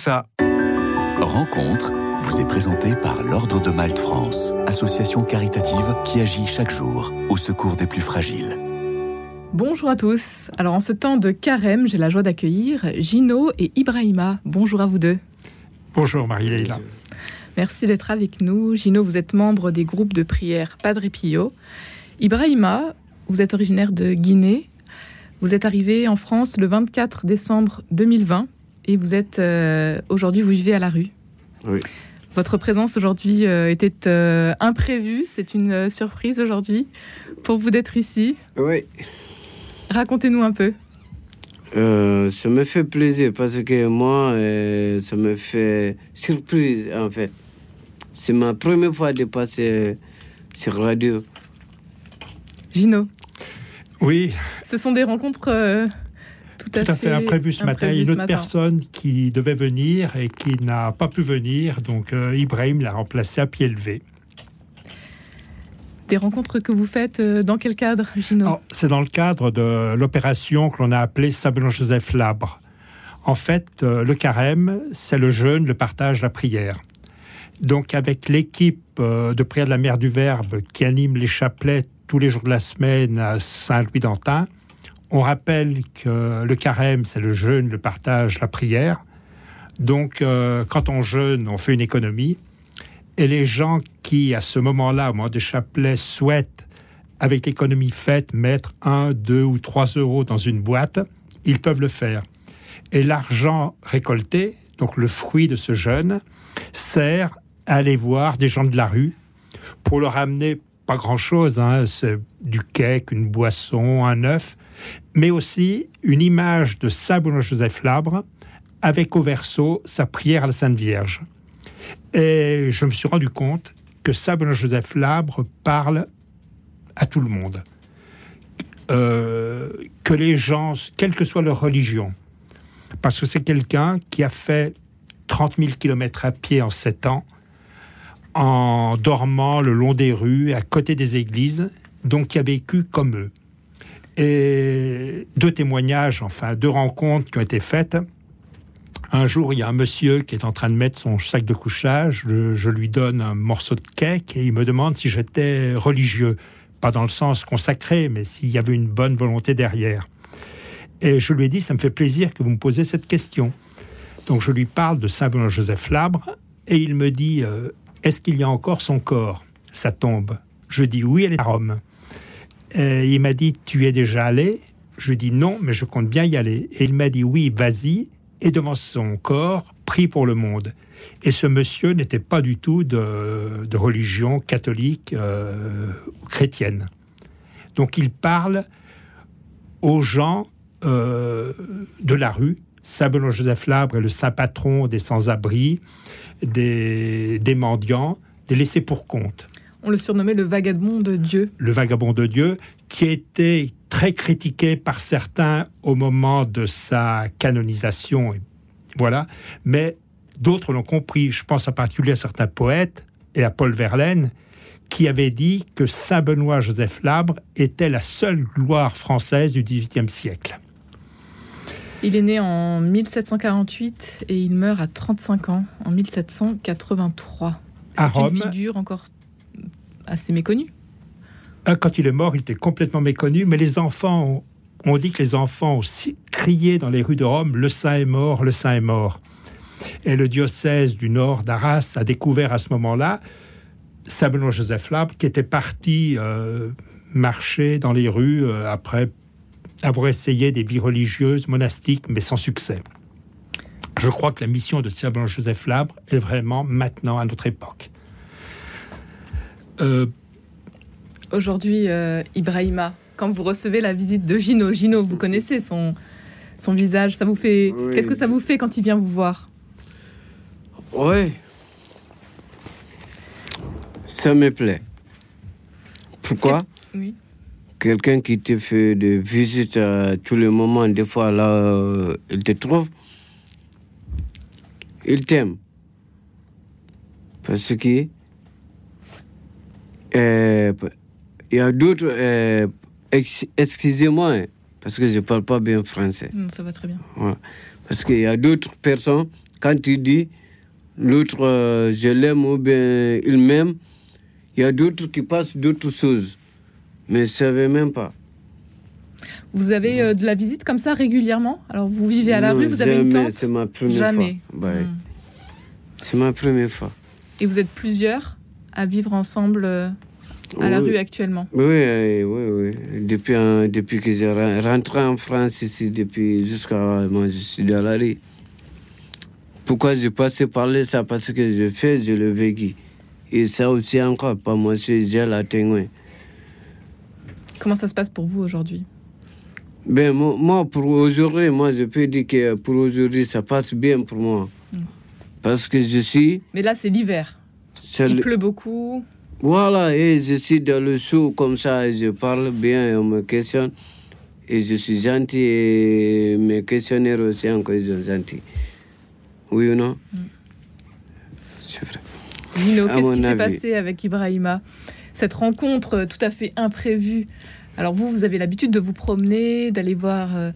Ça. Rencontre vous est présentée par l'Ordre de Malte France, association caritative qui agit chaque jour au secours des plus fragiles. Bonjour à tous. Alors en ce temps de carême, j'ai la joie d'accueillir Gino et Ibrahima. Bonjour à vous deux. Bonjour Marie-Leila. Merci d'être avec nous. Gino, vous êtes membre des groupes de prière Padre Pio. Ibrahima, vous êtes originaire de Guinée. Vous êtes arrivé en France le 24 décembre 2020 et vous êtes euh, aujourd'hui, vous vivez à la rue. Oui. Votre présence aujourd'hui euh, était euh, imprévue. C'est une surprise aujourd'hui pour vous d'être ici. Oui. Racontez-nous un peu. ça me fait plaisir parce que moi, ça me fait surprise en fait. C'est ma première fois de passer sur radio. Gino. Oui. Ce sont des rencontres tout, à, fait, imprévu ce matin. Une autre personne qui devait venir et qui n'a pas pu venir. Donc euh, Ibrahim l'a remplacé à pied levé. Des rencontres que vous faites euh, dans quel cadre, Gino C'est dans le cadre de l'opération que l'on a appelée Sablon-Joseph Labre. En fait, euh, le carême, c'est le jeûne, le partage, la prière. Donc, avec l'équipe de prière de la Mère du Verbe qui anime les chapelets tous les jours de la semaine à Saint-Louis-d'Antin, on rappelle que le carême, c'est le jeûne, le partage, la prière. Donc, euh, quand on jeûne, on fait une économie. Et les gens qui, à ce moment-là, au moment des chapelets, souhaitent, avec l'économie faite, mettre 1, 2 ou 3 euros dans une boîte, ils peuvent le faire. Et l'argent récolté, donc le fruit de ce jeûne, sert à aller voir des gens de la rue pour leur amener pas grand-chose, hein, du cake, une boisson, un œuf, mais aussi une image de Saint Joseph Labre avec au verso sa prière à la Sainte Vierge. Et je me suis rendu compte que Saint Joseph Labre parle à tout le monde. Euh, que les gens, quelle que soit leur religion, parce que c'est quelqu'un qui a fait 30 000 kilomètres à pied en 7 ans, en dormant le long des rues, à côté des églises, donc qui a vécu comme eux. Et deux témoignages, enfin deux rencontres qui ont été faites. Un jour, il y a un monsieur qui est en train de mettre son sac de couchage. Je, lui donne un morceau de cake et il me demande si j'étais religieux. Pas dans le sens consacré, mais s'il y avait une bonne volonté derrière. Et je lui ai dit, ça me fait plaisir que vous me posez cette question. Donc je lui parle de Saint Benoît Joseph Labre et il me dit, euh, est-ce qu'il y a encore son corps, sa tombe Je dis oui, elle est à Rome. Euh, il m'a dit, tu es déjà allé? Je dis non, mais je compte bien y aller. Et il m'a dit, oui, vas-y. Et devant son corps, prie pour le monde. Et ce monsieur n'était pas du tout de, religion catholique euh, chrétienne. Donc il parle aux gens euh, de la rue. Saint Benoît Joseph Labre est le saint patron des sans-abri, des, des mendiants, des laissés pour compte. On le surnommait le vagabond de Dieu. Le vagabond de Dieu, qui était très critiqué par certains au moment de sa canonisation. Voilà. Mais d'autres l'ont compris. Je pense en particulier à certains poètes et à Paul Verlaine, qui avaient dit que Saint Benoît Joseph Labre était la seule gloire française du XVIIIe siècle. Il est né en 1748 et il meurt à 35 ans en 1783. C'est une figure encore assez méconnu. Ah, quand il est mort, il était complètement méconnu, mais les enfants, on dit que les enfants ont crié dans les rues de Rome, le saint est mort, le saint est mort. Et le diocèse du nord d'Arras a découvert à ce moment-là Saint Benoît Joseph Labre, qui était parti euh, marcher dans les rues euh, après avoir essayé des vies religieuses, monastiques, mais sans succès. Je crois que la mission de Benoît Joseph Labre est vraiment maintenant à notre époque. Euh, Aujourd'hui, euh, Ibrahima, quand vous recevez la visite de Gino, Gino, vous connaissez son, son visage, ça vous fait... Qu'est-ce que ça vous fait quand il vient vous voir? Oui. Ça me plaît. Pourquoi? Oui. Quelqu'un qui te fait des visites à tous les moments, des fois là, euh, il te trouve, il t'aime. Parce que euh, il y a d'autres. Euh, excusez-moi, hein, parce que je ne parle pas bien français. Non, ça va très bien. Parce qu'il y a d'autres personnes quand tu dis l'autre, euh, je l'aime ou bien il m'aime, il y a d'autres qui passent d'autres choses. Mais je ne savais même pas. Vous avez euh, de la visite comme ça régulièrement? Alors vous vivez à la Non, rue, vous avez une tente? C'est ma première Jamais. fois. Ouais. Hmm. C'est ma première fois. Et vous êtes plusieurs à vivre ensemble euh, à la rue actuellement? Oui, oui, oui. Depuis, euh, depuis que j'ai re- rentré en France ici, depuis jusqu'à là, moi, je suis dans la rue. Pourquoi je passé parler ça? Parce que je fais, je le vécu. Et ça aussi encore, pas moi, j'ai la témoin. Comment ça se passe pour vous aujourd'hui? Ben, moi, pour aujourd'hui, moi, je peux dire que pour aujourd'hui, ça passe bien pour moi. Mm. Parce que je suis... Mais là, c'est l'hiver. Il le- pleut beaucoup. Voilà, et je suis dans le show comme ça, et je parle bien, et on me questionne. Et je suis gentil, et mes questionnaires aussi, encore, ils sont gentils. Oui ou non? C'est vrai. Qu'est-ce qui s'est passé avec Ibrahima? Cette rencontre euh, tout à fait imprévue. Alors vous, vous avez l'habitude de vous promener, d'aller voir euh,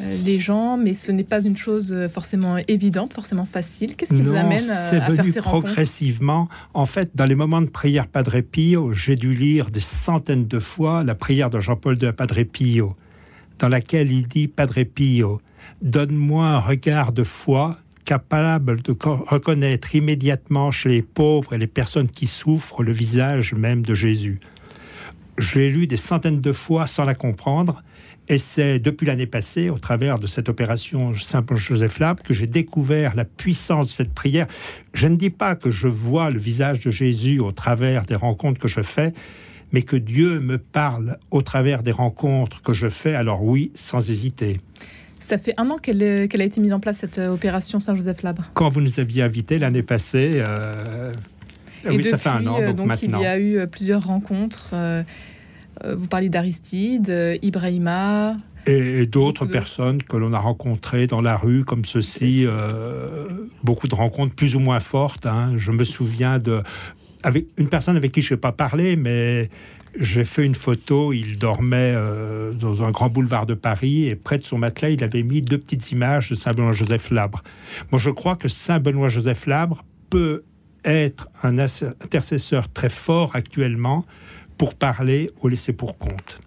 euh, les gens, mais ce n'est pas une chose forcément évidente, forcément facile. Qu'est-ce qui vous amène c'est à faire ces rencontres? progressivement. En fait, dans les moments de prière Padre Pio, j'ai dû lire des centaines de fois la prière de Jean-Paul de Padre Pio, dans laquelle il dit Padre Pio, donne-moi un regard de foi capable de co- reconnaître immédiatement chez les pauvres et les personnes qui souffrent le visage même de Jésus. Je l'ai lu des centaines de fois sans la comprendre. Et c'est depuis l'année passée, au travers de cette opération Saint-Joseph Lab, que j'ai découvert la puissance de cette prière. Je ne dis pas que je vois le visage de Jésus au travers des rencontres que je fais, mais que Dieu me parle au travers des rencontres que je fais, alors oui, sans hésiter. Ça fait un an qu'elle a été mise en place, cette euh, opération Saint-Joseph Labre. Quand vous nous aviez invités l'année passée, euh, oui, ça fait un an, euh, donc, maintenant. il y a eu plusieurs rencontres. vous parlez d'Aristide, Ibrahima. Et, et d'autres personnes que l'on a rencontrées dans la rue, comme ceci, euh, beaucoup de rencontres plus ou moins fortes. hein. Je me souviens de avec une personne avec qui je n'ai pas parlé, mais j'ai fait une photo. Il dormait euh, dans un grand boulevard de Paris et près de son matelas, il avait mis deux petites images de Saint Benoît Joseph Labre. Moi, je crois que Saint Benoît Joseph Labre peut être un intercesseur très fort actuellement pour parler au laissé pour compte.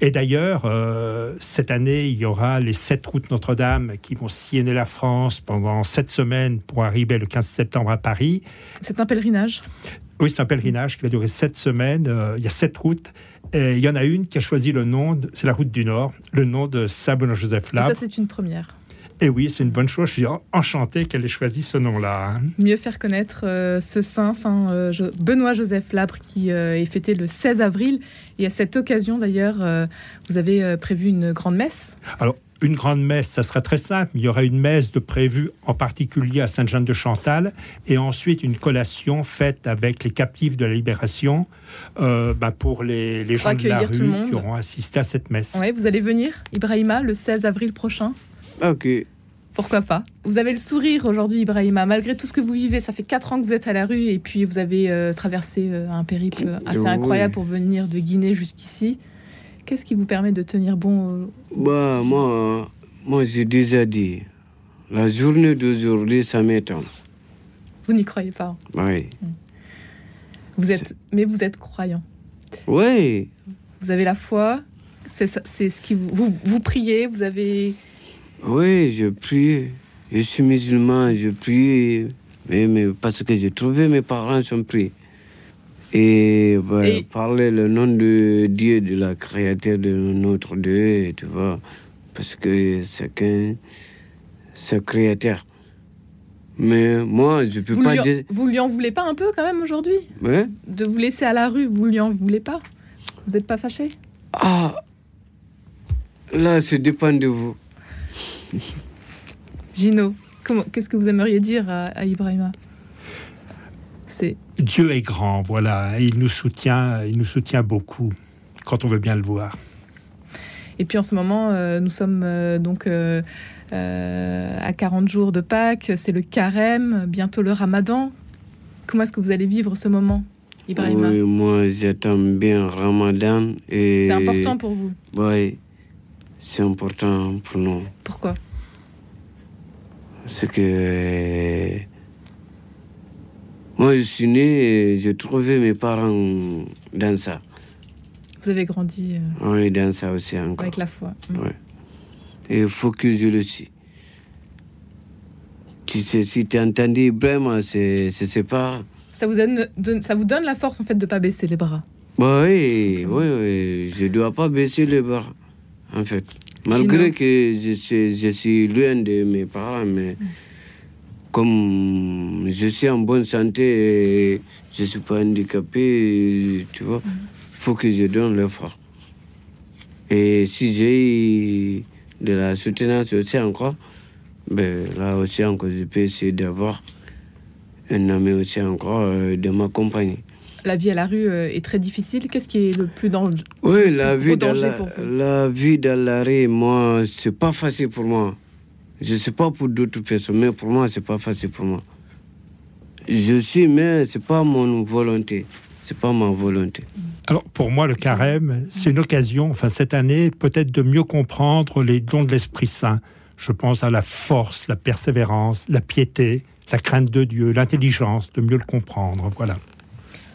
Et d'ailleurs, euh, cette année, il y aura les sept routes Notre-Dame qui vont sillonner la France pendant sept semaines pour arriver le 15 septembre à Paris. C'est un pèlerinage? Oui, c'est un pèlerinage qui va durer sept semaines. Euh, il y a sept routes. Et il y en a une qui a choisi le nom, c'est la route du Nord, le nom de Saint Benoît-Joseph Et ça, Labre. c'est une première. Et oui, c'est une bonne chose. Je suis en- enchanté qu'elle ait choisi ce nom-là. Mieux faire connaître euh, ce saint, Saint euh, Jo- Benoît-Joseph Labre, qui euh, est fêté le 16 avril. Et à cette occasion, d'ailleurs, vous avez prévu une grande messe. Alors, une grande messe, ça serait très simple. Il y aurait une messe de prévue en particulier à Sainte-Jeanne de Chantal et ensuite une collation faite avec les captifs de la libération euh, bah, pour les, gens de la accueillir tout le rue monde. qui auront assisté à cette messe. Ouais, vous allez venir, Ibrahima, le 16 avril prochain. Ok. Pourquoi pas Vous avez le sourire aujourd'hui, Ibrahima, malgré tout ce que vous vivez. Ça fait 4 ans que vous êtes à la rue et puis vous avez euh, traversé euh, un périple assez Oui. incroyable pour venir de Guinée jusqu'ici. Qu'est-ce qui vous permet de tenir bon euh, Bah, moi, moi j'ai déjà dit, la journée d'aujourd'hui, ça m'étonne. Vous n'y croyez pas. Oui. Vous êtes, mais vous êtes croyant. Oui. Vous avez la foi. C'est ce qui vous, vous vous priez. Vous avez Oui, je prie. Je suis musulman, je prie. Mais, mais parce que j'ai trouvé mes parents sont pris. Et, bah, Et- parler le nom de Dieu, de la créature de notre Dieu, tu vois. Parce que c'est qu'un c'est créateur. Mais moi, je peux vous pas lui, en, dire. vous lui en voulez pas un peu quand même aujourd'hui? Ouais? de vous laisser à la rue. Vous lui en voulez pas? Vous n'êtes pas fâché? Ah! Là, ça dépend de vous. Gino, comment- qu'est-ce que vous aimeriez dire à, à Ibrahima? C'est Dieu est grand, voilà. Il nous soutient, il nous soutient beaucoup quand on veut bien le voir. Et puis en ce moment, euh, nous sommes euh, donc euh, euh, à 40 jours de Pâques, c'est le carême, bientôt le ramadan. Comment est-ce que vous allez vivre ce moment, Ibrahima Oui, moi, j'attends bien Ramadan. et C'est important pour vous. Oui, c'est important pour nous. Pourquoi? C'est que. Moi, je suis né et j'ai trouvé mes parents dans ça. Vous avez grandi euh, Oui, dans ça aussi encore. avec la foi. Mm. Ouais. Et il faut que je le suis. Tu sais, si tu as entendu vraiment, c'est c'est ses parents. Ça, vous donne, ça vous donne la force en fait de ne pas baisser les bras. Bah oui, oui, oui, je ne dois pas baisser les bras, en fait. Malgré Sinon- que je suis, je suis loin de mes parents, mais comme je suis en bonne santé et je ne suis pas handicapé, tu vois, il faut que je donne l'effort. Et si j'ai de la soutenance aussi encore, ben, là aussi encore, je peux essayer d'avoir un ami aussi encore euh, de m'accompagner. La vie à la rue euh, est très difficile. Qu'est-ce qui est le plus dangereux Oui, la vie, dans la, pour vous? la vie dans la rue, moi, c'est pas facile pour moi. Je sais pas pour d'autres personnes, mais pour moi, c'est pas facile pour moi. Je suis, mais c'est pas mon volonté. C'est pas ma volonté. Alors pour moi, le carême, c'est une occasion, enfin cette année, peut-être de mieux comprendre les dons de l'Esprit Saint. Je pense à la force, la persévérance, la piété, la crainte de Dieu, l'intelligence, de mieux le comprendre. Voilà.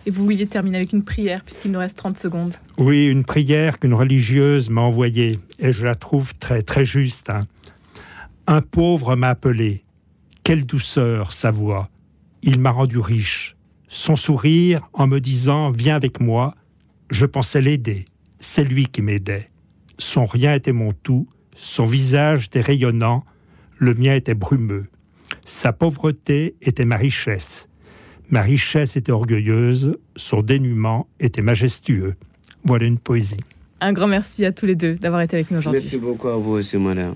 Et vous vouliez terminer avec une prière, puisqu'il nous reste 30 secondes. Oui, une prière qu'une religieuse m'a envoyée, et je la trouve très, très juste. hein. Un pauvre m'a appelé. Quelle douceur sa voix. Il m'a rendu riche. Son sourire en me disant Viens avec moi. Je pensais l'aider. C'est lui qui m'aidait. Son rien était mon tout. Son visage était rayonnant. Le mien était brumeux. Sa pauvreté était ma richesse. Ma richesse était orgueilleuse. Son dénuement était majestueux. Voilà une poésie. Un grand merci à tous les deux d'avoir été avec nous aujourd'hui. Merci beaucoup à vous aussi, madame.